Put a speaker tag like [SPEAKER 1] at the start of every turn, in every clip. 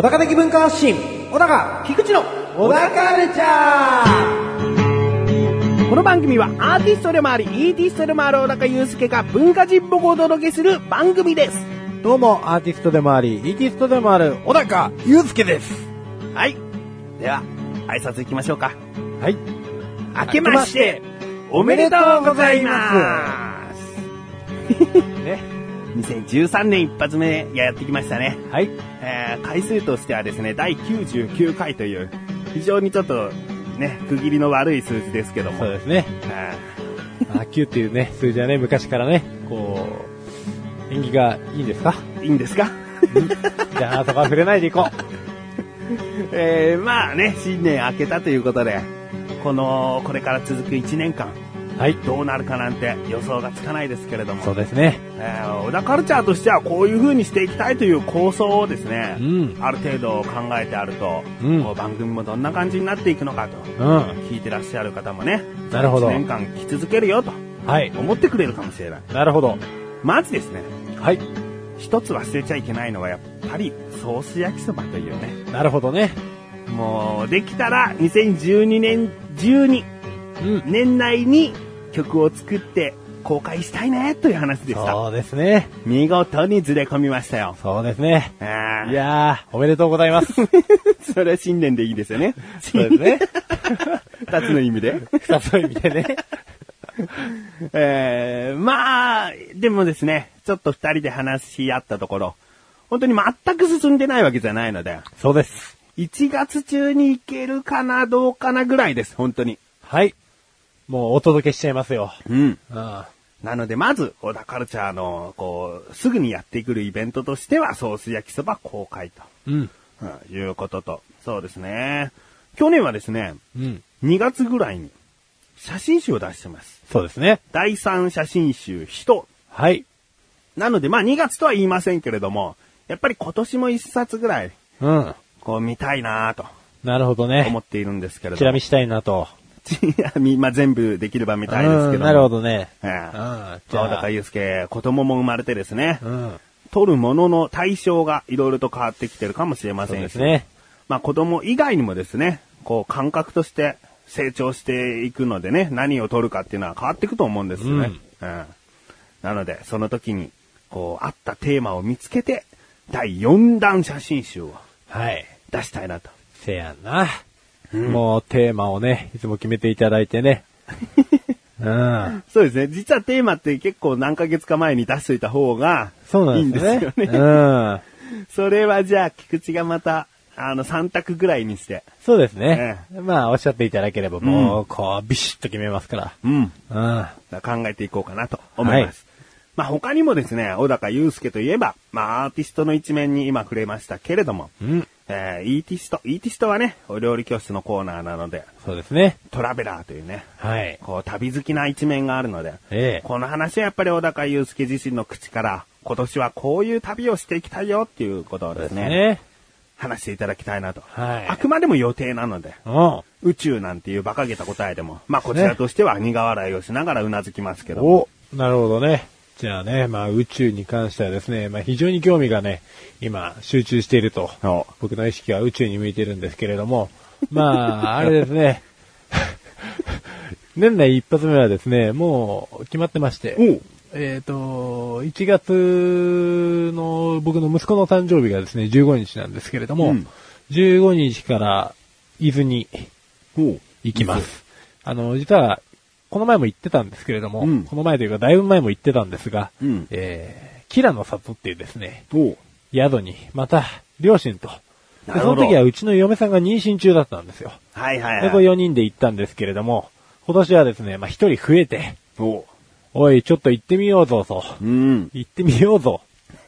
[SPEAKER 1] 小高的文化発信、小高菊池の小高カルチャー
[SPEAKER 2] この番組はアーティストでもあり、イーティストでもある小高祐介が文化人っぽくお届けする番組です。
[SPEAKER 1] どうも、アーティストでもあり、イーティストでもある小高祐介です。
[SPEAKER 2] はい。では、挨拶行きましょうか。
[SPEAKER 1] はい。
[SPEAKER 2] 明けまして、おめでとうございます。
[SPEAKER 1] ね。
[SPEAKER 2] 2013年一発目がやってきましたね。
[SPEAKER 1] はい。
[SPEAKER 2] えー、回数としてはですね、第99回という、非常にちょっと、ね、区切りの悪い数字ですけども。
[SPEAKER 1] そうですね。
[SPEAKER 2] あ
[SPEAKER 1] あ、9っていうね、数字はね、昔からね、こう、縁起がいいんですか？
[SPEAKER 2] ーいいんですか？
[SPEAKER 1] じゃあ、そこは触れないでいこう。
[SPEAKER 2] えー、まあね、新年明けたということで、この、これから続く1年間、
[SPEAKER 1] はい。
[SPEAKER 2] どうなるかなんて予想がつかないですけれども、
[SPEAKER 1] そうですね。
[SPEAKER 2] えー、小田カルチャーとしてはこういう風にしていきたいという構想をですね、
[SPEAKER 1] うん
[SPEAKER 2] ある程度考えてあると、
[SPEAKER 1] うん
[SPEAKER 2] 番組もどんな感じになっていくのかと、
[SPEAKER 1] うん。
[SPEAKER 2] 聞いてらっしゃる方もね、
[SPEAKER 1] なるほど
[SPEAKER 2] 1年間来続けるよと
[SPEAKER 1] はい。
[SPEAKER 2] 思ってくれるかもしれない。
[SPEAKER 1] なるほど。
[SPEAKER 2] まずですね、
[SPEAKER 1] はい。
[SPEAKER 2] 一つ忘れちゃいけないのはやっぱりソース焼きそばというね、
[SPEAKER 1] なるほどね。
[SPEAKER 2] もうできたら2012年中に
[SPEAKER 1] うん。
[SPEAKER 2] 年内に曲を作って公開したいねという話でした。
[SPEAKER 1] そうですね。
[SPEAKER 2] 見事にずれ込みましたよ。
[SPEAKER 1] そうですね。いやー、おめでとうございます。
[SPEAKER 2] それは新年でいいですよね。
[SPEAKER 1] そうですね。
[SPEAKER 2] 二つの意味で。
[SPEAKER 1] 二つの意味でね。
[SPEAKER 2] えー、まあ、でもですね、ちょっと二人で話し合ったところ、本当に全く進んでないわけじゃないので、
[SPEAKER 1] そうです。
[SPEAKER 2] 1月中に行けるかな、どうかなぐらいです、本当に。
[SPEAKER 1] はい。もうお届けしちゃいますよ。
[SPEAKER 2] うん。
[SPEAKER 1] あ
[SPEAKER 2] なので、まず、小田カルチャーの、こう、すぐにやってくるイベントとしては、ソース焼きそば公開と、
[SPEAKER 1] うん。
[SPEAKER 2] うん、いうことと、そうですね。去年はですね、
[SPEAKER 1] うん。
[SPEAKER 2] 2月ぐらいに、写真集を出してます。
[SPEAKER 1] そうですね。
[SPEAKER 2] 第3写真集、人。
[SPEAKER 1] はい。
[SPEAKER 2] なので、まあ2月とは言いませんけれども、やっぱり今年も一冊ぐらい、
[SPEAKER 1] うん。
[SPEAKER 2] こう見たいなと
[SPEAKER 1] なるほど
[SPEAKER 2] 思
[SPEAKER 1] ね。
[SPEAKER 2] っているんですけれども。
[SPEAKER 1] チラ見したいなと。
[SPEAKER 2] いやみまあ全部できれば見たいですけども。
[SPEAKER 1] うんなるほどね。
[SPEAKER 2] ええ。
[SPEAKER 1] うん。じ
[SPEAKER 2] 小高
[SPEAKER 1] ゃあ。
[SPEAKER 2] 祐介、子供も生まれてですね、
[SPEAKER 1] うん。
[SPEAKER 2] 撮るものの対象がいろいろと変わってきてるかもしれませんし、
[SPEAKER 1] ですね。
[SPEAKER 2] まあ子供以外にもですね、こう感覚として成長していくのでね、何を撮るかっていうのは変わっていくと思うんですよね。うん。なので、その時に、こう、あったテーマを見つけて、第4弾写真集を
[SPEAKER 1] はい。
[SPEAKER 2] 出したいなと。
[SPEAKER 1] せやんな。もうテーマをね、いつも決めていただいてね。うん。
[SPEAKER 2] そうですね。実はテーマって結構何ヶ月か前に出しといた方が
[SPEAKER 1] い
[SPEAKER 2] いん
[SPEAKER 1] んですよ
[SPEAKER 2] ですよね。
[SPEAKER 1] ね。うん。
[SPEAKER 2] それはじゃあ、菊池がまた、あの、3択ぐらいにして。
[SPEAKER 1] そうですね。まあ、おっしゃっていただければ、もう、こう、ビシッと決めますか
[SPEAKER 2] うん。
[SPEAKER 1] ら。
[SPEAKER 2] 考えていこうかなと思います。まあ他にもですね、小高祐介といえば、まあアーティストの一面に今触れましたけれども、
[SPEAKER 1] うん。うん。
[SPEAKER 2] えー、イーティスト、イーティストはね、お料理教室のコーナーなので、
[SPEAKER 1] そうですね。
[SPEAKER 2] トラベラーというね、
[SPEAKER 1] はい。
[SPEAKER 2] こう旅好きな一面があるので、
[SPEAKER 1] ええ。
[SPEAKER 2] この話はやっぱり小高祐介自身の口から、今年はこういう旅をしていきたいよっていうことをですね、
[SPEAKER 1] ね。
[SPEAKER 2] 話していただきたいなと。
[SPEAKER 1] はい
[SPEAKER 2] あくまでも予定なので、
[SPEAKER 1] うん。
[SPEAKER 2] 宇宙なんていう馬鹿げた答えでも、まあこちらとしては苦笑いをしながらうなずきますけども、
[SPEAKER 1] お、なるほどね。じゃあね、まあ宇宙に関してはですね、まあ非常に興味がね、今集中していると。
[SPEAKER 2] お。
[SPEAKER 1] 僕の意識は宇宙に向いてるんですけれども、まあ、あれですね。年内一発目はですね、もう決まってまして、えっ、と、1月の僕の息子の誕生日がですね、15日なんですけれども、
[SPEAKER 2] うん。
[SPEAKER 1] 15日から伊豆に行きます。あの、実は、この前も行ってたんですけれども、
[SPEAKER 2] うん
[SPEAKER 1] この前というかだいぶ前も行ってたんですが、
[SPEAKER 2] うん
[SPEAKER 1] えー、キラの里っていうですね、宿に、また、両親と、でその時はうちの嫁さんが妊娠中だったんですよ。
[SPEAKER 2] はいはい
[SPEAKER 1] で、これ
[SPEAKER 2] はい。
[SPEAKER 1] 4人で行ったんですけれども、今年はですね、まあ、1人増えて、
[SPEAKER 2] おう
[SPEAKER 1] おい、ちょっと行ってみようぞと。
[SPEAKER 2] うん。
[SPEAKER 1] 行ってみようぞ。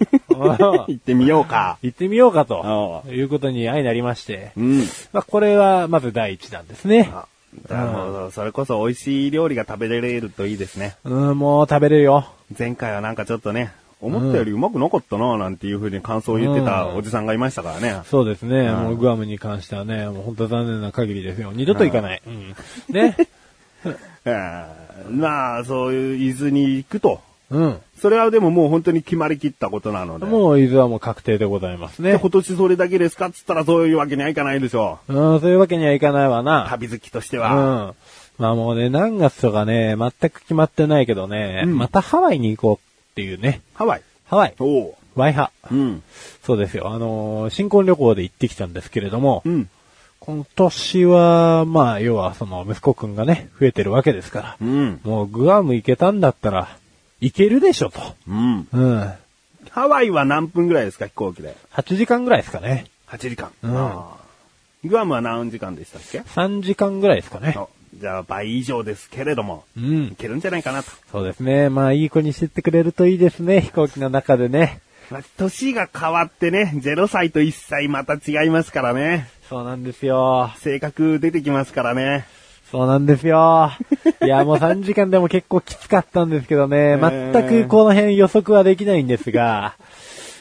[SPEAKER 2] 行ってみようか。
[SPEAKER 1] 行ってみようか
[SPEAKER 2] お
[SPEAKER 1] と。いうことに相なりまして。
[SPEAKER 2] うん。
[SPEAKER 1] まあ、これはまず第一弾ですね。
[SPEAKER 2] あなるほど。それこそ美味しい料理が食べれるといいですね。
[SPEAKER 1] うん、もう食べれるよ。
[SPEAKER 2] 前回はなんかちょっとね、思ったよりうまくなかったな、なんていう風に感想を言ってたおじさんがいましたからね。
[SPEAKER 1] そうですね。
[SPEAKER 2] うん
[SPEAKER 1] もうグアムに関してはね、もう本当残念な限りですよ。二度と行かない。うん。ね。
[SPEAKER 2] えーまあ、そういう伊豆に行くと。
[SPEAKER 1] うん。
[SPEAKER 2] それはでももう本当に決まりきったことなので。
[SPEAKER 1] もう伊豆はもう確定でございますね。
[SPEAKER 2] で今年それだけですかっつったらそういうわけにはいかないでしょ
[SPEAKER 1] うん、そういうわけにはいかないわ
[SPEAKER 2] う。
[SPEAKER 1] な。
[SPEAKER 2] 旅好きとして
[SPEAKER 1] うん。
[SPEAKER 2] は。
[SPEAKER 1] まあもうね、何月とかね、全く決まってないけどね、
[SPEAKER 2] うん
[SPEAKER 1] またハワイに行こうっていうね。
[SPEAKER 2] ハワイ。
[SPEAKER 1] ハワイ。
[SPEAKER 2] おう。
[SPEAKER 1] ワイハ。
[SPEAKER 2] うん。
[SPEAKER 1] そうですよ。あのー新婚旅行で行ってきたんですけれども、
[SPEAKER 2] うん。
[SPEAKER 1] 今年は、まあ、要はその息子くんがね、増えてるわけですから、
[SPEAKER 2] うん。
[SPEAKER 1] もうグアム行けたんだったら、行けるでしょと。
[SPEAKER 2] うん。
[SPEAKER 1] うん。
[SPEAKER 2] ハワイは何分ぐらいですか飛行機で
[SPEAKER 1] ？8時間ぐらいですかね。
[SPEAKER 2] 8時間。
[SPEAKER 1] うん
[SPEAKER 2] グアムは何時間でしたっけ
[SPEAKER 1] ？3時間ぐらいですかね。
[SPEAKER 2] おじゃあ倍以上ですけれども、
[SPEAKER 1] うん
[SPEAKER 2] い。けるんじゃないかなと。
[SPEAKER 1] そうですね。まあ、いい子にしてってくれるといいですね、飛行機の中でね。
[SPEAKER 2] まあ年が変わってね、0歳と1歳また違いますからね。
[SPEAKER 1] そうなんですよ。
[SPEAKER 2] 性格出てきますからね。
[SPEAKER 1] そうなんですよ。いや、もう3時間でも結構きつかったんですけどね、
[SPEAKER 2] ー。
[SPEAKER 1] 全くこの辺予測はできないんですが、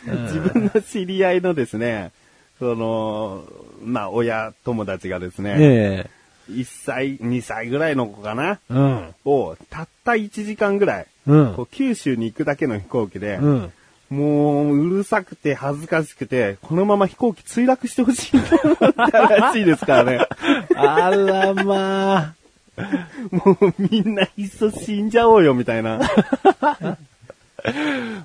[SPEAKER 2] 自分の知り合いのですね、その、まあ、親友達がですね、
[SPEAKER 1] ね
[SPEAKER 2] 1歳、2歳ぐらいの子かな
[SPEAKER 1] え、うん、
[SPEAKER 2] を、たった1時間ぐらい、
[SPEAKER 1] うん。
[SPEAKER 2] こう、九州に行くだけの飛行機で、
[SPEAKER 1] うん。
[SPEAKER 2] もう、うるさくて恥ずかしくて、このまま飛行機墜落してほしいと思ったらしいですからね。
[SPEAKER 1] あらまあ。
[SPEAKER 2] もうみんないっそ死んじゃおうよ、みたいな。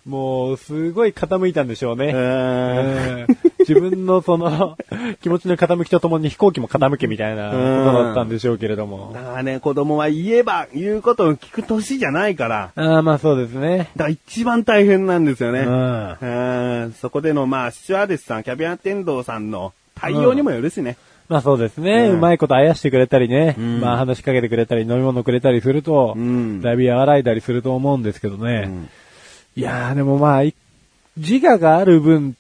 [SPEAKER 1] もう、すごい傾いたんでしょうね。
[SPEAKER 2] う
[SPEAKER 1] 自分のその、気持ちの傾きとともに飛行機も傾けみたいなことだったんでしょうけれども。
[SPEAKER 2] だからね、子供は言えば言うことを聞く年じゃないから、
[SPEAKER 1] ああ、まあそうですね。
[SPEAKER 2] だから一番大変なんですよね。
[SPEAKER 1] うん。
[SPEAKER 2] うんそこでの、まあ、スチュワーデスさん、キャビンアテンドーさんの対応にもよるしね。
[SPEAKER 1] まあそうですね。
[SPEAKER 2] う
[SPEAKER 1] うんまいことあやしてくれたりね。
[SPEAKER 2] うん
[SPEAKER 1] まあ話しかけてくれたり、飲み物くれたりすると、
[SPEAKER 2] うん
[SPEAKER 1] だいぶ和らいだりすると思うんですけどね。
[SPEAKER 2] うん
[SPEAKER 1] いやーでもまあ、い自我がある分、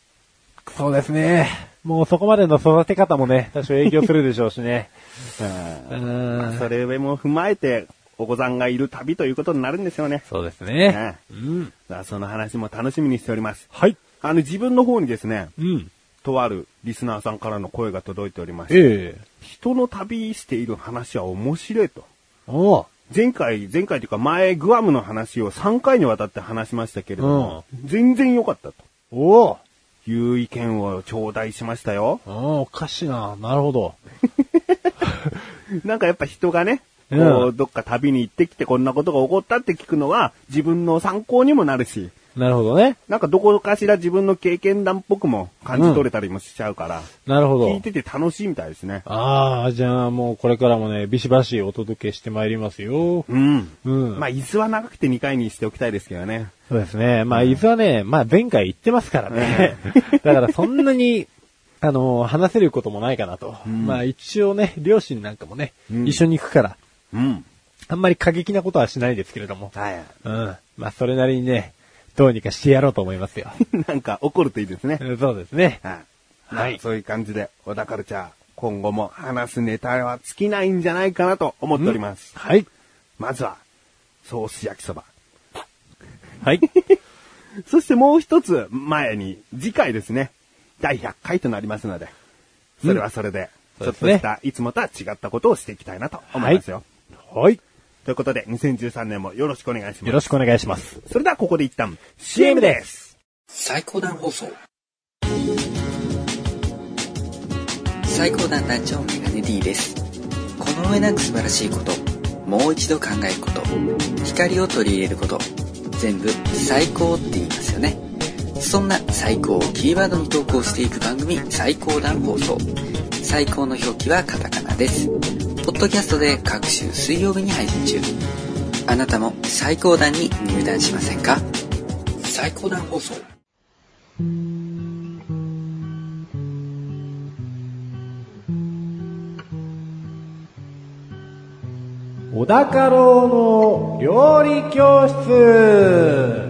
[SPEAKER 1] そうですね。もうそこまでの育て方もね、多少影響するでしょうしね。
[SPEAKER 2] うん
[SPEAKER 1] うん
[SPEAKER 2] それも踏まえて、お子さんがいる旅ということになるんですよね。
[SPEAKER 1] そうです
[SPEAKER 2] ね
[SPEAKER 1] ね。うん。
[SPEAKER 2] その話も楽しみにしております。
[SPEAKER 1] はい。
[SPEAKER 2] あの、自分の方にですね、
[SPEAKER 1] うん。
[SPEAKER 2] とあるリスナーさんからの声が届いておりまして、
[SPEAKER 1] ええ
[SPEAKER 2] 人の旅している話は面白いと。
[SPEAKER 1] おう
[SPEAKER 2] 前回、前回というか前、グアムの話を3回にわたって話しましたけれども、全然良かったと
[SPEAKER 1] おう
[SPEAKER 2] いう意見を頂戴しましたよ。
[SPEAKER 1] おかしいな。なるほど。
[SPEAKER 2] なんかやっぱ人がね、こ
[SPEAKER 1] う
[SPEAKER 2] う、どっか旅に行ってきてこんなことが起こったって聞くのは自分の参考にもなるし、
[SPEAKER 1] なるほどね。
[SPEAKER 2] なんかどこかしら自分の経験談っぽくも感じ取れたりもしちゃうから、
[SPEAKER 1] なるほど
[SPEAKER 2] 聞い。てて楽しいみたいですね。
[SPEAKER 1] ああ、じゃあもうこれからもね、ビシバシお届けしてまいりますよ。
[SPEAKER 2] うん。
[SPEAKER 1] うん。
[SPEAKER 2] まあ、伊豆は長くて2回にしておきたいですけどね。
[SPEAKER 1] そうですね。まあ、伊豆はね、まあ前回言ってますからね。だからそんなに、あの、話せることもないかなと。
[SPEAKER 2] ん
[SPEAKER 1] まあ一応ね、両親なんかもね、
[SPEAKER 2] うん
[SPEAKER 1] 一緒に行くから、
[SPEAKER 2] うん。
[SPEAKER 1] あんまり過激なことはしないですけれども。
[SPEAKER 2] はい。
[SPEAKER 1] うん。まあそれなりにね、どうにかしてやろうと思いますよ。
[SPEAKER 2] なんか怒るといいですね。
[SPEAKER 1] うんそうですね。
[SPEAKER 2] はい。
[SPEAKER 1] はい
[SPEAKER 2] そういう感じで、小田カルチャー、今後も話すネタは尽きないんじゃないかなと思っております。
[SPEAKER 1] はい。
[SPEAKER 2] まずは、ソース焼きそば。
[SPEAKER 1] はい。
[SPEAKER 2] そしてもう一つ前に、次回ですね、第100回となりますので、それはそれで、ちょっとした、いつもとは違ったことをしていきたいなと思いますよ。
[SPEAKER 1] はい。
[SPEAKER 2] ということで、2013年もよろしくお願いします。
[SPEAKER 1] よろしくお願いします。
[SPEAKER 2] それではここで一旦 CM です。
[SPEAKER 3] 最高段放送。最高段団長メガネ D です。この上なく素晴らしいこと。もう一度考えること。光を取り入れること。全部最高って言いますよね。そんな最高をキーワードに投稿していく番組最高段放送。最高の表記はカタカナですポッドキャストで各週水曜日に配信中。あなたも最高段に入団しませんか？最高段放送。
[SPEAKER 1] 小高郎の料理教室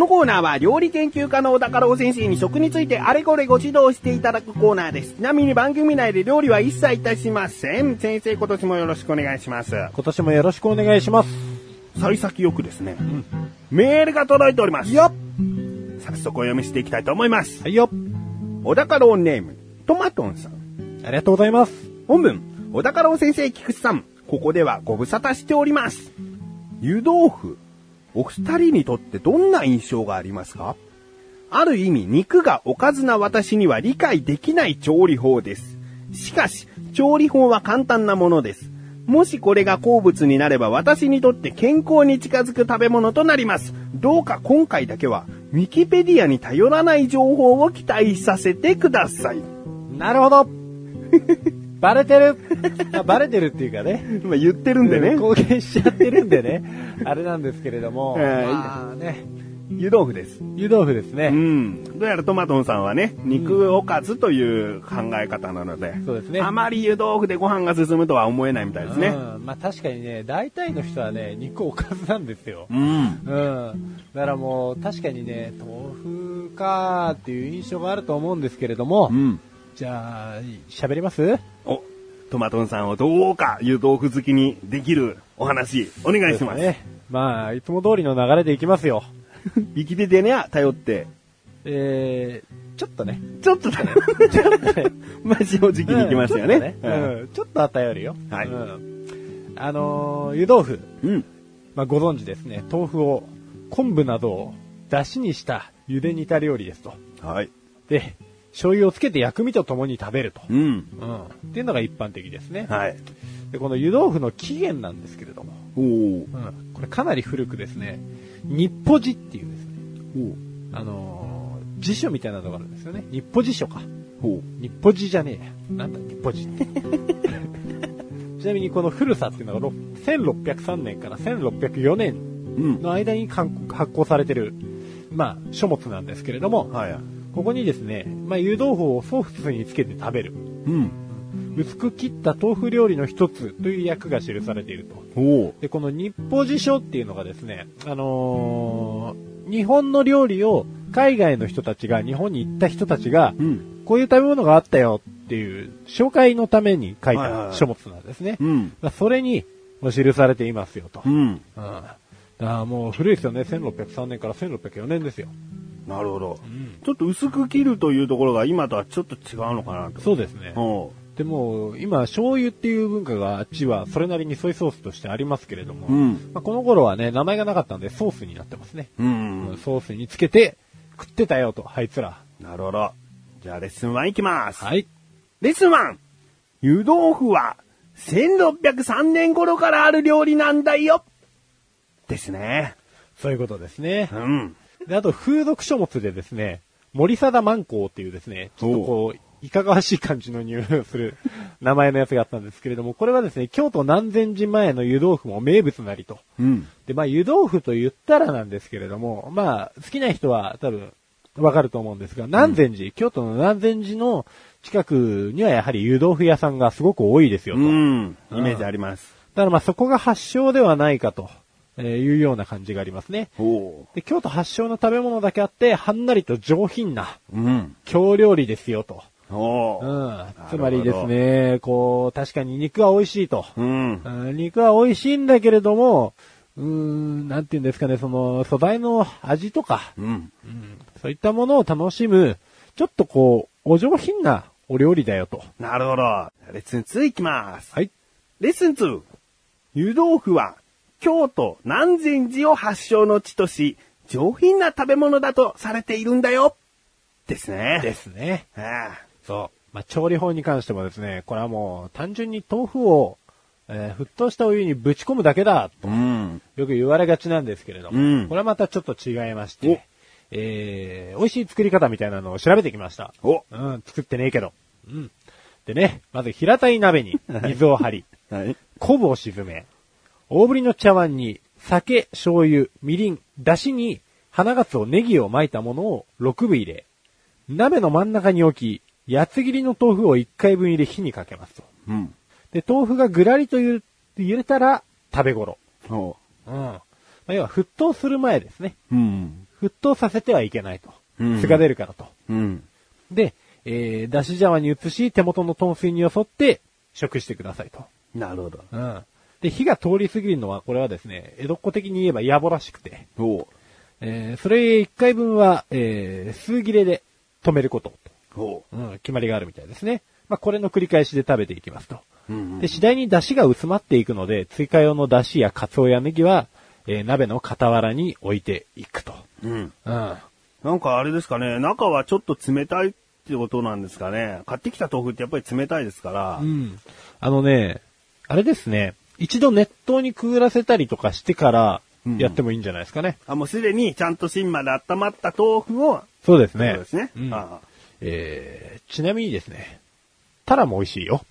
[SPEAKER 2] のココーナーは料理研究家の小田郎先生に食についてあれこれご指導していただくコーナーです。ちなみに番組内で料理は一切いたしません。先生今年もよろしくお願いします。
[SPEAKER 1] 今年もよろしくお願いします。
[SPEAKER 2] 幸先よくですね、メールが届いております。
[SPEAKER 1] よっ
[SPEAKER 2] 早速お読みしていきたいと思います。
[SPEAKER 1] はいよ
[SPEAKER 2] 小高郎ネーム、トマトンさん。
[SPEAKER 1] ありがとうございます。
[SPEAKER 2] 本文、小高郎先生、菊池さん。ここではご無沙汰しております。湯豆腐、お二人にとってどんな印象がありますか？ある意味、肉がおかずな私には理解できない調理法です。しかし、調理法は簡単なものです。もしこれが好物になれば私にとって健康に近づく食べ物となります。どうか今回だけは、ウィキペディアに頼らない情報を期待させてください。
[SPEAKER 1] なるほどバレてる？あバレてるっていうかね。
[SPEAKER 2] 今言ってるんでね。
[SPEAKER 1] 公言しちゃってるんでね。あれなんですけれども。
[SPEAKER 2] えー
[SPEAKER 1] まあね。
[SPEAKER 2] 湯豆腐です。
[SPEAKER 1] 湯豆腐です
[SPEAKER 2] う
[SPEAKER 1] ね。
[SPEAKER 2] ん。どうやらトマトンさんはね、肉おかずという考え方なので、
[SPEAKER 1] そうですね
[SPEAKER 2] あまり湯豆腐でご飯が進むとは思えないみたいですね。
[SPEAKER 1] うん。まあ確かにね、大体の人はね、肉おかずなんですよ。
[SPEAKER 2] うん。
[SPEAKER 1] うん。だからもう、確かにね、豆腐かーっていう印象があると思うんですけれども、
[SPEAKER 2] うん。
[SPEAKER 1] じゃあ、喋ります？
[SPEAKER 2] お、トマトンさんをどうか湯豆腐好きにできるお話、お願いします。
[SPEAKER 1] ね。まあ、いつも通りの流れでいきますよ。
[SPEAKER 2] ウィキペディアには頼って、
[SPEAKER 1] えー、ちょっとね。
[SPEAKER 2] ちょっとだちょっとね。まあ正直に行きましたよね。
[SPEAKER 1] うんちょっとねうんちょっと偏るよ。
[SPEAKER 2] はい
[SPEAKER 1] うんあのー湯豆腐。
[SPEAKER 2] うん。
[SPEAKER 1] まあ、ご存知ですね。豆腐を昆布などを出汁にした茹で煮た料理ですと。
[SPEAKER 2] はい。
[SPEAKER 1] で、醤油をつけて薬味と共に食べると。
[SPEAKER 2] うん。
[SPEAKER 1] うん。っていうのが一般的ですね。
[SPEAKER 2] はい。
[SPEAKER 1] で、この湯豆腐の起源なんですけれども。
[SPEAKER 2] おー
[SPEAKER 1] うん。これかなり古くですね。日歩寺っていうですね。
[SPEAKER 2] おー
[SPEAKER 1] あのー辞書みたいなのがあるんですよね。日歩辞書か。
[SPEAKER 2] ほ
[SPEAKER 1] 日歩寺じゃねえや。なんだ、日歩寺って。ちなみにこの古さっていうのがろ1603年から1604年。の間に刊発行されてる、まあ、書物なんですけれども、
[SPEAKER 2] はい。
[SPEAKER 1] ここにですね、まあ、湯豆腐をソースにつけて食べる。
[SPEAKER 2] うん。
[SPEAKER 1] 薄く切った豆腐料理の一つという訳が記されていると。で、この日報辞書っていうのがですね、あのー日本の料理を海外の人たちが、日本に行った人たちが、
[SPEAKER 2] うん。
[SPEAKER 1] こういう食べ物があったよっていう紹介のために書
[SPEAKER 2] い
[SPEAKER 1] た書物なんですね。
[SPEAKER 2] うん。
[SPEAKER 1] まあそれに記されていますよと。
[SPEAKER 2] う
[SPEAKER 1] うん。
[SPEAKER 2] ん。
[SPEAKER 1] だからもう古いですよね。1603年から1604年ですよ。
[SPEAKER 2] なるほど。
[SPEAKER 1] うん。
[SPEAKER 2] ちょっと薄く切るというところが今とはちょっと違うのかなと。
[SPEAKER 1] そうですね。
[SPEAKER 2] お
[SPEAKER 1] でも、今、醤油っていう文化があっちはそれなりにソイソースとしてありますけれども、
[SPEAKER 2] う。うん。
[SPEAKER 1] まあ、この頃はね、名前がなかったんでソースになってますね。
[SPEAKER 2] うん。
[SPEAKER 1] ソースにつけて食ってたよと、あいつら。
[SPEAKER 2] なるほど。じゃあレッスン1いきます。
[SPEAKER 1] はい。
[SPEAKER 2] レッスン 1! 湯豆腐は1603年頃からある料理なんだよですね。
[SPEAKER 1] そういうことですね
[SPEAKER 2] う。ん。
[SPEAKER 1] で、あと、風俗書物でですね、森貞万光っていうですね、ちょっとこう、いかがわしい感じの匂いをする 名前のやつがあったんですけれども、これはですね、京都南禅寺前の湯豆腐も名物なりと。
[SPEAKER 2] うん。
[SPEAKER 1] で、まあ、湯豆腐と言ったらなんですけれども、まあ、好きな人は多分、わかると思うんですが、南禅寺、京都の南禅寺の近くにはやはり湯豆腐屋さんがすごく多いですよと。
[SPEAKER 2] うん。イメージあります。
[SPEAKER 1] だからまあそこが発祥ではないかとえーいうような感じがありますね。
[SPEAKER 2] お
[SPEAKER 1] で、京都発祥の食べ物だけあって、はんなりと上品な
[SPEAKER 2] うん。
[SPEAKER 1] 京料理ですよと。
[SPEAKER 2] お
[SPEAKER 1] うん。つまりですね、こう、確かに肉は美味しいと。
[SPEAKER 2] うん。
[SPEAKER 1] うん肉は美味しいんだけれども、うーん、なんて言うんですかね、その、素材の味とか、
[SPEAKER 2] うん。
[SPEAKER 1] そういったものを楽しむ、ちょっとこう、お上品なお料理だよと。
[SPEAKER 2] なるほど。レッスン2いきます。
[SPEAKER 1] はい。
[SPEAKER 2] レッスン 2! 湯豆腐は、京都南禅寺を発祥の地とし、上品な食べ物だとされているんだよですね。
[SPEAKER 1] ですね。
[SPEAKER 2] あ
[SPEAKER 1] そう。まあ、調理法に関してもですね、これはもう単純に豆腐を、えー沸騰したお湯にぶち込むだけだ
[SPEAKER 2] あうん。
[SPEAKER 1] よく言われがちなんですけれども、
[SPEAKER 2] うん
[SPEAKER 1] これはまたちょっと違いまして、えー、美味しい作り方みたいなのを調べてきました。
[SPEAKER 2] お
[SPEAKER 1] うん、作ってねえけど。うん。でね、まず平たい鍋に水を張り、
[SPEAKER 2] はい。
[SPEAKER 1] 昆布を沈め、大ぶりの茶碗に酒、醤油、みりん、だしに花がつお、ネギを巻いたものを6分入れ、鍋の真ん中に置き、八つ切りの豆腐を1回分入れ火にかけますと。
[SPEAKER 2] うん。
[SPEAKER 1] で、豆腐がぐらりとゆ揺れたら食べ頃。
[SPEAKER 2] お
[SPEAKER 1] うん。まあ要は沸騰する前ですね。
[SPEAKER 2] うん。
[SPEAKER 1] 沸騰させてはいけないと。
[SPEAKER 2] うん
[SPEAKER 1] 酢が出るからと。
[SPEAKER 2] うん。
[SPEAKER 1] で、えー、だし茶碗に移し、手元の豚水によそって、食してくださいと。
[SPEAKER 2] なるほど。
[SPEAKER 1] うん。で、火が通り過ぎるのは、これはですね、江戸っ子的に言えば野暮らしくて、
[SPEAKER 2] おう。
[SPEAKER 1] えー、それ1回分は、えー、数切れで止めること
[SPEAKER 2] おう。
[SPEAKER 1] と、うん、決まりがあるみたいですね。まあ、これの繰り返しで食べていきますと。
[SPEAKER 2] うんうん
[SPEAKER 1] で、次第に出汁が薄まっていくので、追加用の出汁やカツオやネギは、えー、鍋の傍らに置いていくと。
[SPEAKER 2] うん。
[SPEAKER 1] うん。
[SPEAKER 2] なんかあれですかね、中はちょっと冷たいってことなんですかね。買ってきた豆腐ってやっぱり冷たいですから。
[SPEAKER 1] うん。あのね、あれですね、一度熱湯にくぐらせたりとかしてから、やってもいいんじゃないですかね。
[SPEAKER 2] あ、もうすでにちゃんと芯まで温まった豆腐を、
[SPEAKER 1] そうですね。
[SPEAKER 2] そうですね。
[SPEAKER 1] うん
[SPEAKER 2] ああ
[SPEAKER 1] えー、ちなみにですね、タラも美味しいよ。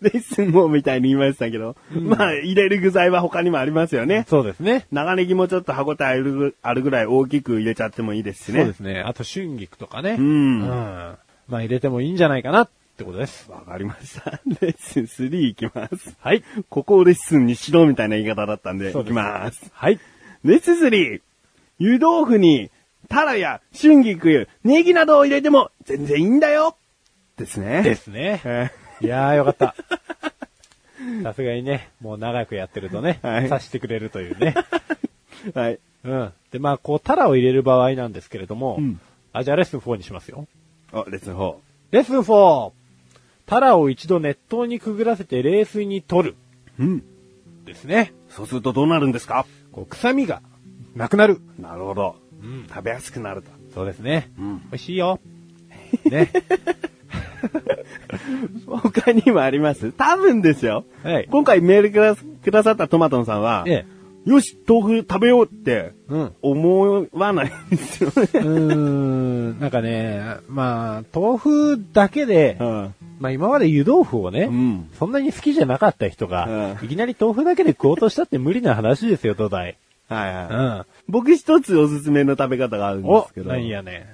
[SPEAKER 2] レッスンもみたいに言いましたけど、まあ入れる具材は他にもありますよね。
[SPEAKER 1] そうですね。
[SPEAKER 2] 長ネギもちょっと歯応えあるぐらい大きく入れちゃってもいいですしね。
[SPEAKER 1] そうですね。あと春菊とかね。
[SPEAKER 2] うん
[SPEAKER 1] まあ入れてもいいんじゃないかなってことです。
[SPEAKER 2] わかりました。レッスン3いきます。
[SPEAKER 1] はい。
[SPEAKER 2] ここをレッスンにしろみたいな言い方だったんで、いきます。
[SPEAKER 1] はい。
[SPEAKER 2] レッスン 3! 湯豆腐に、タラや春菊、ネギなどを入れても全然いいんだよですね。。
[SPEAKER 1] ですすね。
[SPEAKER 2] え
[SPEAKER 1] いやーよかった。さすがにね、もう長くやってるとね、
[SPEAKER 2] はい
[SPEAKER 1] 刺してくれるというね。
[SPEAKER 2] ー はい。
[SPEAKER 1] うん。で、まあ、こう、タラを入れる場合なんですけれども、
[SPEAKER 2] うん
[SPEAKER 1] あ、じゃあレッスン4にしますよ。
[SPEAKER 2] あ、レッスン4。
[SPEAKER 1] レッスン 4! タラを一度熱湯にくぐらせて冷水に取る。
[SPEAKER 2] うん。
[SPEAKER 1] ですね。
[SPEAKER 2] そうするとどうなるんですか？
[SPEAKER 1] こう、臭みがなくなる。
[SPEAKER 2] なるほど。
[SPEAKER 1] うん。
[SPEAKER 2] 食べやすくなると。
[SPEAKER 1] そうですね。
[SPEAKER 2] うん。
[SPEAKER 1] 美味しいよ。ね。
[SPEAKER 2] 他にもあります？多分ですよ。
[SPEAKER 1] はい。
[SPEAKER 2] 今回メールくださったトマトンさんは、
[SPEAKER 1] ええ。
[SPEAKER 2] よし、豆腐食べようって
[SPEAKER 1] うん。
[SPEAKER 2] 思わないんですよね。
[SPEAKER 1] うーん、なんかね、まあ、豆腐だけで、
[SPEAKER 2] うん。
[SPEAKER 1] まあ今まで湯豆腐をね、
[SPEAKER 2] うん
[SPEAKER 1] そんなに好きじゃなかった人が、
[SPEAKER 2] うん
[SPEAKER 1] いきなり豆腐だけで食おうとしたって無理な話ですよ、土台。
[SPEAKER 2] はいはい。
[SPEAKER 1] うん。
[SPEAKER 2] 僕一つおすすめの食べ方があるんで
[SPEAKER 1] お
[SPEAKER 2] すけ、ど。
[SPEAKER 1] 何やね。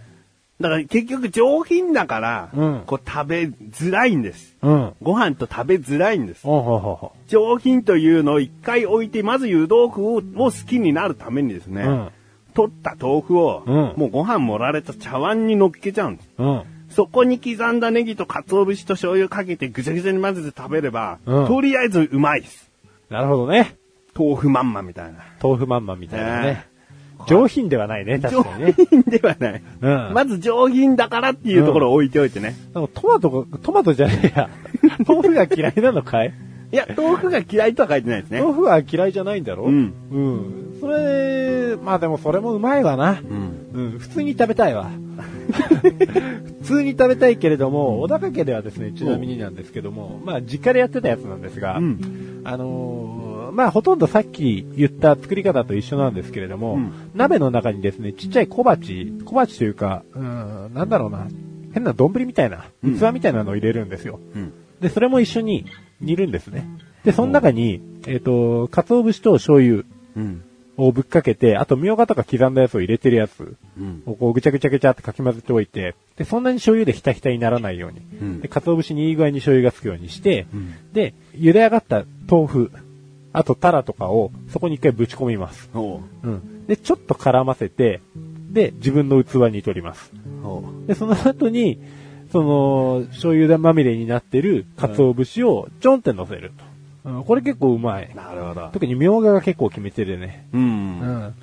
[SPEAKER 2] だから結局上品だから、
[SPEAKER 1] うん
[SPEAKER 2] こう食べづらいんです。
[SPEAKER 1] うん。
[SPEAKER 2] ご飯と食べづらいんです。
[SPEAKER 1] おほほほ。
[SPEAKER 2] 上品というのを一回置いて、まず湯豆腐をを好きになるためにですね、
[SPEAKER 1] うん。
[SPEAKER 2] 取った豆腐を、
[SPEAKER 1] うん
[SPEAKER 2] もうご飯盛られた茶碗に乗っけちゃうんです。
[SPEAKER 1] うん。
[SPEAKER 2] そこに刻んだネギと鰹節と醤油かけてぐちゃぐちゃに混ぜて食べれば、
[SPEAKER 1] うん
[SPEAKER 2] とりあえずうまいです。
[SPEAKER 1] なるほどね。
[SPEAKER 2] 豆腐まんまみたいな。
[SPEAKER 1] 豆腐まんまみたいなね
[SPEAKER 2] ね。
[SPEAKER 1] 上品ではないね、確かにね。
[SPEAKER 2] 上品ではない。
[SPEAKER 1] うん。
[SPEAKER 2] まず上品だからっていうところを置いておいてね。
[SPEAKER 1] なんかトマトが、トマトじゃねえや。豆腐が嫌いなのかい？
[SPEAKER 2] いや、豆腐が嫌いとは書いてないですね。
[SPEAKER 1] 豆腐は嫌いじゃないんだろ？
[SPEAKER 2] うん。
[SPEAKER 1] うん。それ、まあでもそれもうまいわな。
[SPEAKER 2] うん。
[SPEAKER 1] うん、普通に食べたいわ。普通に食べたいけれども、小高家ではですね、ちなみになんですけども、まあ実家でやってたやつなんですが、
[SPEAKER 2] うん
[SPEAKER 1] あのーまあほとんどさっき言った作り方と一緒なんですけれども、
[SPEAKER 2] うん
[SPEAKER 1] 鍋の中にですね、ちっちゃい小鉢、小鉢というか、うん、なんだろうな、変な丼みたいな、
[SPEAKER 2] うん
[SPEAKER 1] 器みたいなのを入れるんですよ。
[SPEAKER 2] うん。
[SPEAKER 1] で、それも一緒に煮るんですね。で、その中に、えっ、と、鰹節と醤油
[SPEAKER 2] うん。
[SPEAKER 1] をぶっかけて、あと、みょうがとか刻んだやつを入れてるやつ
[SPEAKER 2] うん。
[SPEAKER 1] をこうぐちゃぐちゃぐちゃってかき混ぜておいて、で、そんなに醤油でひたひたにならないように。
[SPEAKER 2] うん
[SPEAKER 1] で、鰹節にいい具合に醤油がつくようにして、
[SPEAKER 2] うん
[SPEAKER 1] で、茹で上がった豆腐、あとタラとかをそこに一回ぶち込みます。
[SPEAKER 2] おう。
[SPEAKER 1] うん。で、ちょっと絡ませて、で、自分の器に取ります。で、その後に、その、醤油まみれになってる鰹節をちょんって乗せると。うん、これ結構うまい。
[SPEAKER 2] なるほど。
[SPEAKER 1] 特にみょうがが結構決めてるね。
[SPEAKER 2] う。
[SPEAKER 1] うんん。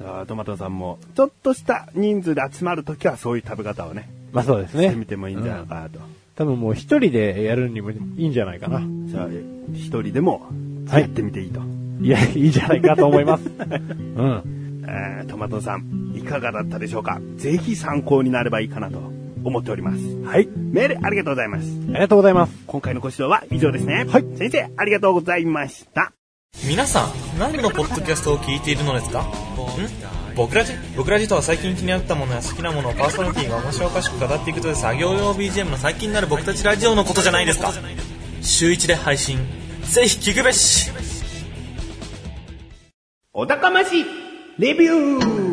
[SPEAKER 2] あートマトさんも、ちょっとした人数で集まるときはそういう食べ方をね、
[SPEAKER 1] まあそうですね
[SPEAKER 2] してみ。てもいいんじゃないかなと。
[SPEAKER 1] 多分もう一人でやるにもいいんじゃないかな。
[SPEAKER 2] じゃあ、一人でも、
[SPEAKER 1] はい
[SPEAKER 2] やってみていいと。
[SPEAKER 1] いや、いいんじゃないかと思います。うん。
[SPEAKER 2] えートマトさん、いかがだったでしょうか？ぜひ参考になればいいかなと思っております。
[SPEAKER 1] はい。
[SPEAKER 2] メールありがとうございます。
[SPEAKER 1] ありがとうございます。
[SPEAKER 2] 今回のご指導は以上ですね。
[SPEAKER 1] はい
[SPEAKER 2] 先生、ありがとうございました。
[SPEAKER 4] 皆さん、何のポッドキャストを聞いているのですか？ん？僕らじ僕らじとは最近気になったものや好きなものをパーソナリティが面白おかしく語っていくという作業用 BGM の最近になる僕たちラジオのことじゃないですか週一で配信。ぜひ聞くべし
[SPEAKER 2] お高まし、レビュー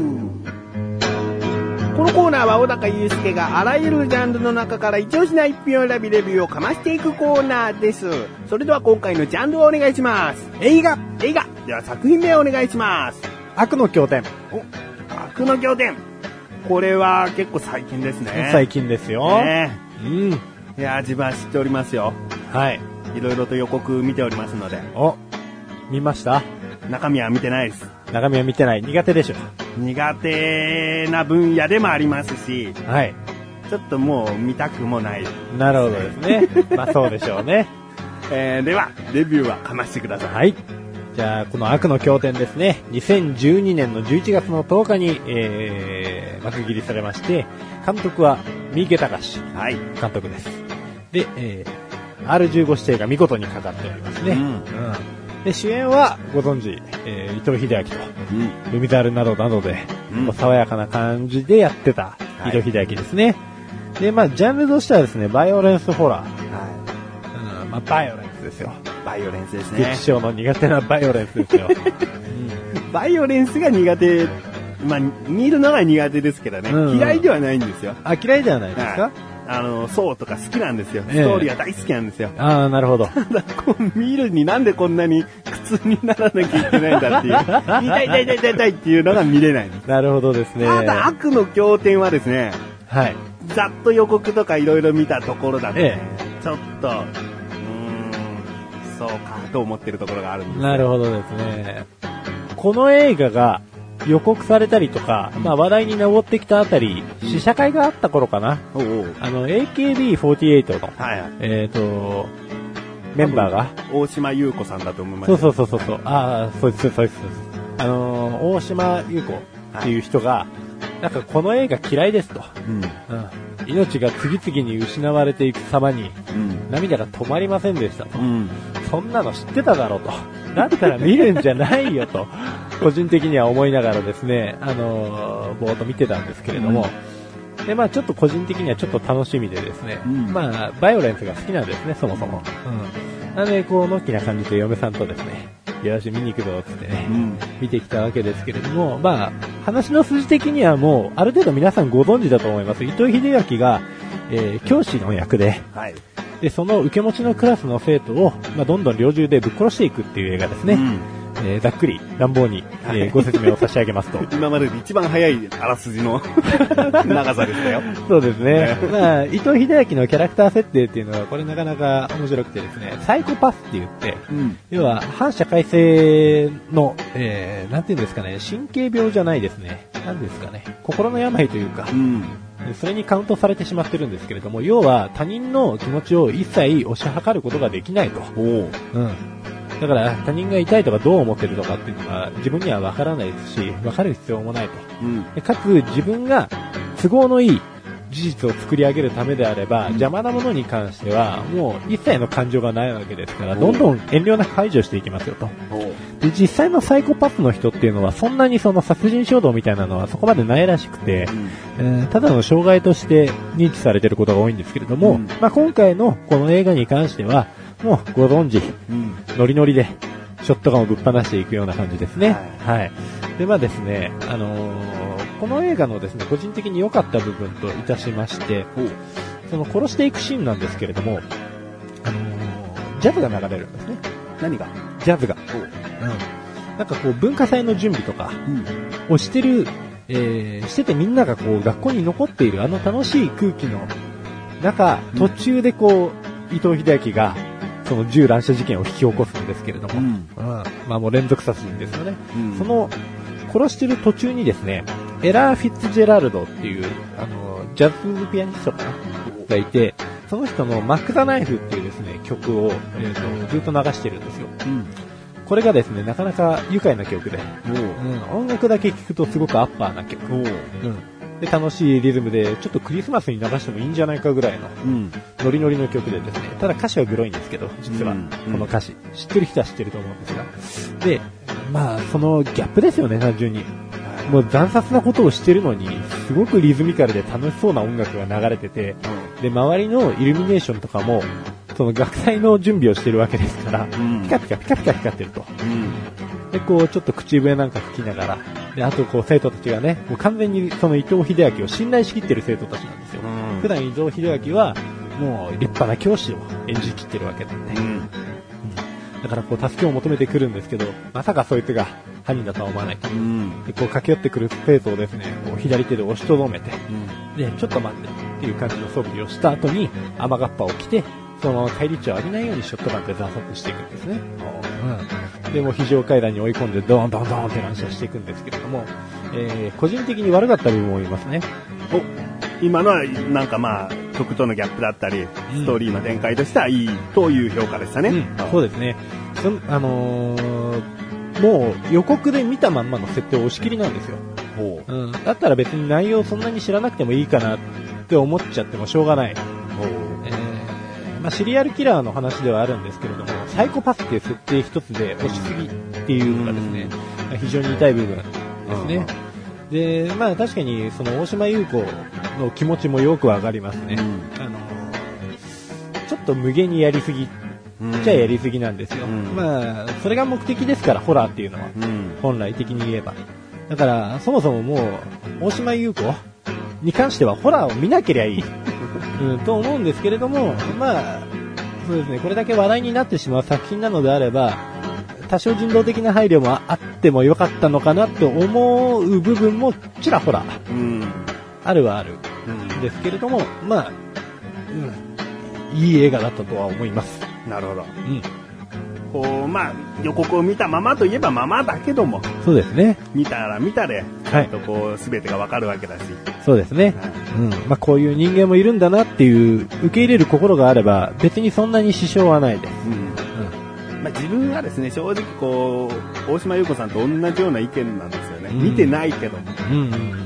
[SPEAKER 2] コーナーは小高祐介があらゆるジャンルの中から一押しな一品を選びレビューをかましていくコーナーです。それでは今回のジャンルをお願いします。映画映画では作品名をお願いします。
[SPEAKER 1] 悪の経典。
[SPEAKER 2] 悪の経典これは結構最近ですね。
[SPEAKER 1] 最近ですよ。
[SPEAKER 2] ね
[SPEAKER 1] うん。
[SPEAKER 2] いや、自分は知っておりますよ。
[SPEAKER 1] はい。
[SPEAKER 2] いろいろと予告見ておりますので、
[SPEAKER 1] お、見ました？
[SPEAKER 2] 中身は見てないです。
[SPEAKER 1] 中身は見てない。苦手でしょ。
[SPEAKER 2] 苦手な分野でもありますし、
[SPEAKER 1] はい。
[SPEAKER 2] ちょっともう見たくもない。
[SPEAKER 1] なるほどですね。まあそうでしょうね。
[SPEAKER 2] えー、では、レビューはかましてください。
[SPEAKER 1] はい。じゃあ、この悪の経典ですね。2012年の11月の10日に、えー、幕切りされまして、監督は三池隆
[SPEAKER 2] はい。
[SPEAKER 1] 監督です。で、えー、R15 指定が見事にかかっておりますね。
[SPEAKER 2] うん
[SPEAKER 1] で、主演はご存知、えー、伊藤英明と、
[SPEAKER 2] うん。
[SPEAKER 1] 海猿などなどで、
[SPEAKER 2] うん
[SPEAKER 1] 爽やかな感じでやってた
[SPEAKER 2] はい
[SPEAKER 1] 伊藤英明ですね。で、まあ、ジャンルとしてはですね、バイオレンスホラー。
[SPEAKER 2] は
[SPEAKER 1] うん、まあ、バイオレンスですよ。
[SPEAKER 2] い。バイオレンスですね
[SPEAKER 1] 劇。場の苦手なバイオレンスですよ。
[SPEAKER 2] バイオレンスが苦手、まあ、見るのが苦手ですけどね、
[SPEAKER 1] うん
[SPEAKER 2] 嫌いではないんですよ。
[SPEAKER 1] あ、嫌いではないですか？
[SPEAKER 2] はいあの、そうとか好きなんですよ。
[SPEAKER 1] ええ
[SPEAKER 2] ストーリーは大好きなんですよ。
[SPEAKER 1] ああ、なるほど。
[SPEAKER 2] ただ、こう見るになんでこんなに苦痛にならなきゃいけないんだっていう、痛い痛い痛い痛い痛いっていうのが見れない。
[SPEAKER 1] なるほどですね。
[SPEAKER 2] ただ、悪の経典はですね、
[SPEAKER 1] はい。
[SPEAKER 2] ざっと予告とかいろいろ見たところだと、
[SPEAKER 1] え
[SPEAKER 2] ちょっと、うーん、そうか、と思ってるところがあるんです。
[SPEAKER 1] なるほどですね。この映画が予告されたりとか、まあ話題に上ってきたあたり、試写会があった頃かな。
[SPEAKER 2] おうおう
[SPEAKER 1] あの、AKB48 の、
[SPEAKER 2] はいはい。
[SPEAKER 1] えっ、と、メンバーが、
[SPEAKER 2] 大島優子さんだと思います。
[SPEAKER 1] そうそうそうそうそう、ああ、そうです、そうです、そうです。あのー大島優子っていう人が、なんかこの映画嫌いですと。
[SPEAKER 2] うん。
[SPEAKER 1] うん。命が次々に失われていく様に、
[SPEAKER 2] うん。
[SPEAKER 1] 涙が止まりませんでしたと。
[SPEAKER 2] うん。
[SPEAKER 1] そんなの知ってただろうと。だったら見るんじゃないよと、個人的には思いながらですね、あのーぼーっと見てたんですけれども、で、まあちょっと個人的にはちょっと楽しみでですね、
[SPEAKER 2] うん
[SPEAKER 1] まあバイオレンスが好きなんですね、そもそも。うん。なので、こう、のっきな感じで嫁さんとですね、よし、見に行くぞ、つってね、
[SPEAKER 2] うん。
[SPEAKER 1] 見てきたわけですけれども、まあ、話の筋的にはもう、ある程度皆さんご存知だと思います。伊藤英明が、えー教師の役で、
[SPEAKER 2] はい。
[SPEAKER 1] で、その受け持ちのクラスの生徒を、まあ、どんどん猟銃でぶっ殺していくっていう映画ですね。
[SPEAKER 2] うん
[SPEAKER 1] えーざっくり、乱暴に、えー
[SPEAKER 2] はい
[SPEAKER 1] ご説明を差し上げますと。
[SPEAKER 2] 今までで一番早いあらすじの 長さでしたよ。
[SPEAKER 1] そうですね。まあ、伊藤英明のキャラクター設定っていうのは、これなかなか面白くてですね、サイコパスって言って、
[SPEAKER 2] うん。
[SPEAKER 1] 要は、反社会性の、えー、なんていうんですかね、神経病じゃないですね。なんですかね、心の病というか
[SPEAKER 2] う、ん。
[SPEAKER 1] それにカウントされてしまってるんですけれども、要は他人の気持ちを一切推し量ることができないと。うん。だから他人が痛いとかどう思ってるとかっていうのは自分にはわからないですし、わかる必要もないと。
[SPEAKER 2] うん。
[SPEAKER 1] でかつ自分が都合のいい事実を作り上げるためであれば、邪魔なものに関してはもう一切の感情がないわけですから、どんどん遠慮なく排除していきますよと。
[SPEAKER 2] お
[SPEAKER 1] で、実際のサイコパスの人っていうのはそんなにその殺人衝動みたいなのはそこまでないらしくて、えーただの障害として認知されていることが多いんですけれども、
[SPEAKER 2] うん
[SPEAKER 1] まあ今回のこの映画に関しては、もうご存知、
[SPEAKER 2] うん。
[SPEAKER 1] ノリノリで、ショットガンをぶっ放していくような感じですね。はい。で、まあですね、あのーこの映画のですね、個人的に良かった部分といたしまして、その殺していくシーンなんですけれども、あのージャズが流れるんですね。
[SPEAKER 2] 何が？
[SPEAKER 1] ジャズが。うん。なんかこう、文化祭の準備とか
[SPEAKER 2] うん。
[SPEAKER 1] をしてる、えー、しててみんながこう、学校に残っているあの楽しい空気の中、途中でこう、伊藤英明が、その銃乱射事件を引き起こすんですけれども、
[SPEAKER 2] うん
[SPEAKER 1] うんまあもう連続殺人ですよね。
[SPEAKER 2] うん
[SPEAKER 1] その、殺してる途中にですね、エラー・フィッツジェラルドっていう、あの、ジャズピアニストかな？がいて、その人のマック・ザ・ナイフっていうですね、曲を、えーとずっと流してるんですよ。
[SPEAKER 2] うん。
[SPEAKER 1] これがですね、なかなか愉快な曲で、
[SPEAKER 2] お
[SPEAKER 1] うん、音楽だけ聴くとすごくアッパーな曲。
[SPEAKER 2] お
[SPEAKER 1] うん。で、楽しいリズムで、ちょっとクリスマスに流してもいいんじゃないかぐらいの
[SPEAKER 2] うん。
[SPEAKER 1] ノリノリの曲でですね、ただ歌詞はグロいんですけど、実は、
[SPEAKER 2] うん
[SPEAKER 1] この歌詞。知ってる人は知ってると思うんですが。で、まあ、そのギャップですよね、単純に。もう残殺なことをしてるのに、すごくリズミカルで楽しそうな音楽が流れてて、で、周りのイルミネーションとかも、その学祭の準備をしてるわけですから、
[SPEAKER 2] ん
[SPEAKER 1] ピカピカピカピカ光ってると。
[SPEAKER 2] うん。
[SPEAKER 1] で、こう、ちょっと口笛なんか吹きながら、で、あとこう、生徒たちがね、もう完全にその伊藤英明を信頼しきってる生徒たちなんですよ。
[SPEAKER 2] うん
[SPEAKER 1] 普段伊藤英明は、もう立派な教師を演じきってるわけなんで。
[SPEAKER 2] うん。
[SPEAKER 1] だからこう、助けを求めてくるんですけど、まさかそいつが、犯人だとは思わないと。
[SPEAKER 2] うん。
[SPEAKER 1] で、こう駆け寄ってくる生徒をですね、こう左手で押しとどめて、で、ちょっと待ってっていう感じの素振りをした後に、雨がっぱを着て、そのまま返り血を浴びないようにショットガンで挫殺していくんですね。うん。で、もう非常階段に追い込んで、ドーンドーンドーンって乱射していくんですけれども、えー、個人的に悪かった部分もいますね。
[SPEAKER 2] お今のは、なんかまあ、曲とのギャップだったり、
[SPEAKER 1] うん
[SPEAKER 2] ストーリーの展開としてはいいという評価でしたね。
[SPEAKER 1] うん、そうですね。そんあのーもう予告で見たまんまの設定を押し切りなんですよ。
[SPEAKER 2] う
[SPEAKER 1] ん。だったら別に内容そんなに知らなくてもいいかなって思っちゃってもしょうがない。まあ、シリアルキラーの話ではあるんですけれども、サイコパスっていう設定一つで押しすぎっていうのがですね、非常に痛い部分ですね。で、まあ確かにその大島優子の気持ちもよくわかりますね。あのちょっと無限にやりすぎ
[SPEAKER 2] うん
[SPEAKER 1] じゃやりすぎなんですよ。
[SPEAKER 2] うん
[SPEAKER 1] まあ、それが目的ですから、ホラーっていうのは。
[SPEAKER 2] うん。
[SPEAKER 1] 本来的に言えば。だから、そもそももう、大島優子に関してはホラーを見なければいい、うん、と思うんですけれども、まあ、そうですね、これだけ話題になってしまう作品なのであれば、多少人道的な配慮もあってもよかったのかなと思う部分もちらほら
[SPEAKER 2] うん。
[SPEAKER 1] あるはある
[SPEAKER 2] うん
[SPEAKER 1] んですけれども、まあ、うん、いい映画だったとは思います。
[SPEAKER 2] なるほど。
[SPEAKER 1] うん、
[SPEAKER 2] こう、まあ、予告を見たままといえばままだけども、
[SPEAKER 1] そうですね。
[SPEAKER 2] 見たら見たで、ちゃ
[SPEAKER 1] はい
[SPEAKER 2] んとこう、すべてがわかるわけだし。
[SPEAKER 1] そうですね。うん。まあ、こういう人間もいるんだなっていう、受け入れる心があれば、別にそんなに支障はないです。
[SPEAKER 2] うん。まあ、自分はですね、正直こう、大島優子さんと同じような意見なんですよね。
[SPEAKER 1] うん
[SPEAKER 2] 見てないけども。
[SPEAKER 1] うん。うん。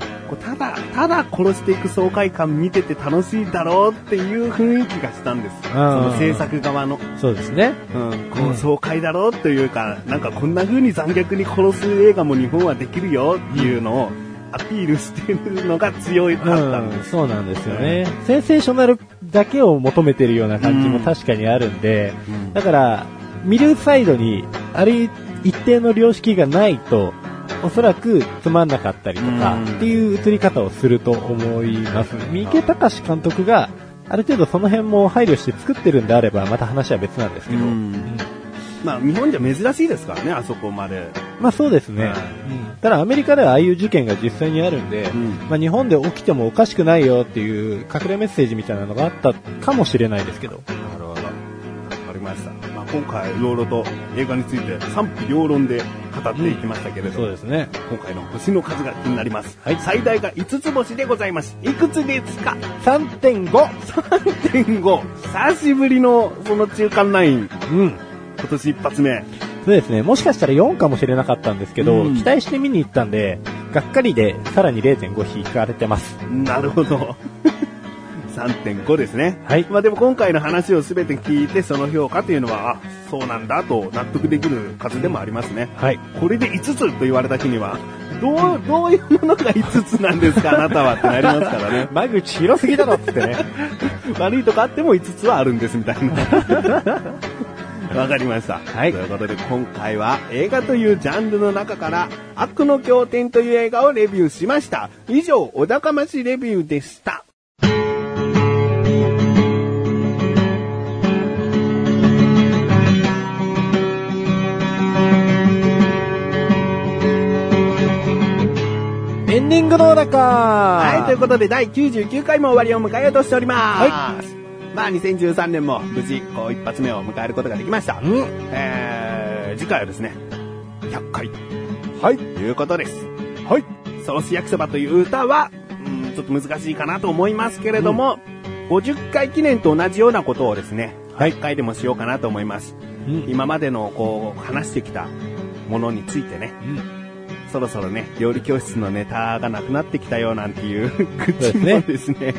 [SPEAKER 2] だ、ただ殺していく爽快感見てて楽しいだろうっていう雰囲気がしたんです。その制作側の。
[SPEAKER 1] そうですね。
[SPEAKER 2] うん、こ
[SPEAKER 1] うん
[SPEAKER 2] う爽快だろうというか、なんかこんな風に残虐に殺す映画も日本はできるよっていうのをアピールしてるのが強いかったん
[SPEAKER 1] うん、
[SPEAKER 2] です。
[SPEAKER 1] そうなんですよね。センセーショナルだけを求めてるような感じも確かにあるんで、
[SPEAKER 2] うん
[SPEAKER 1] だから、見るサイドに、ある一定の良識がないと、おそらくつまんなかったりとか、
[SPEAKER 2] うん
[SPEAKER 1] っていう映り方をすると思います。三池隆監督が、ある程度その辺も配慮して作ってるんであれば、また話は別なんですけど、
[SPEAKER 2] うん
[SPEAKER 1] うん
[SPEAKER 2] まあ日本じゃ珍しいですからね、あそこまで。
[SPEAKER 1] まあそうですね。
[SPEAKER 2] はい
[SPEAKER 1] うんただアメリカではああいう事件が実際にあるんで、
[SPEAKER 2] うん
[SPEAKER 1] まあ日本で起きてもおかしくないよっていう隠れメッセージみたいなのがあったかもしれないですけど。
[SPEAKER 2] なるほど。わかりました。まあ今回、いろいろと映画について賛否両論で語っていきましたけれど、
[SPEAKER 1] そうですね。
[SPEAKER 2] 今回の星の数が気になります。
[SPEAKER 1] はい
[SPEAKER 2] 最大が5つ星でございます。いくつですか
[SPEAKER 1] ？3.5!
[SPEAKER 2] 3.5。久しぶりのその中間ライン。
[SPEAKER 1] うん。
[SPEAKER 2] 今年一発目。
[SPEAKER 1] そうですね。もしかしたら4かもしれなかったんですけど、
[SPEAKER 2] うん
[SPEAKER 1] 期待して見に行ったんで、がっかりでさらに0.5引かれてます。
[SPEAKER 2] なるほど。3.5ですね。
[SPEAKER 1] はい
[SPEAKER 2] まあでも今回の話を全て聞いてその評価というのは、あ、そうなんだと納得できる数でもありますね。
[SPEAKER 1] はい。
[SPEAKER 2] これで5つと言われた日には、どう、どういうものが5つなんですか、あなたはってなりますからね。
[SPEAKER 1] 間口広すぎだろってね。
[SPEAKER 2] 悪いとこあっても5つはあるんですみたいな。わかりました。
[SPEAKER 1] はい
[SPEAKER 2] ということで今回は映画というジャンルの中から悪の経典という映画をレビューしました。以上、お高ましレビューでした。
[SPEAKER 1] ンディングの中
[SPEAKER 2] はい、ということで第99回も終わりを迎えようとしております。まあ2013年も無事、こう一発目を迎えることができました。
[SPEAKER 1] うん。
[SPEAKER 2] えー、次回はですね、100回
[SPEAKER 1] はい。
[SPEAKER 2] ということです。
[SPEAKER 1] はい。
[SPEAKER 2] ソース焼きそばという歌は、うん、ちょっと難しいかなと思いますけれども、50回記念と同じようなことをですね、
[SPEAKER 1] はい
[SPEAKER 2] 100回でもしようかなと思います。
[SPEAKER 1] うん。
[SPEAKER 2] 今までのこう、話してきたものについてね、
[SPEAKER 1] うん
[SPEAKER 2] そろそろね、料理教室のネタがなくなってきたよなんていう 愚痴も
[SPEAKER 1] ですね。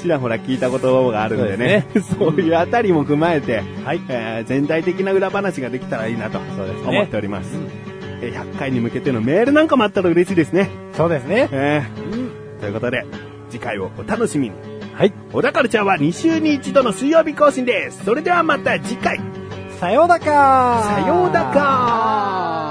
[SPEAKER 2] ちらほら聞いたことがあるんでね、そういうあたりも踏まえて、
[SPEAKER 1] はい。
[SPEAKER 2] えー全体的な裏話ができたらいいなと思っております。えー100回に向けてのメールなんかもあったら嬉しいですね。
[SPEAKER 1] そうですね。
[SPEAKER 2] え
[SPEAKER 1] うん。
[SPEAKER 2] ーということで、次回をお楽しみに。
[SPEAKER 1] はい。
[SPEAKER 2] 小田カルチャーは2週に1度の水曜日更新です。それではまた次回。
[SPEAKER 1] さようだか
[SPEAKER 2] さようだか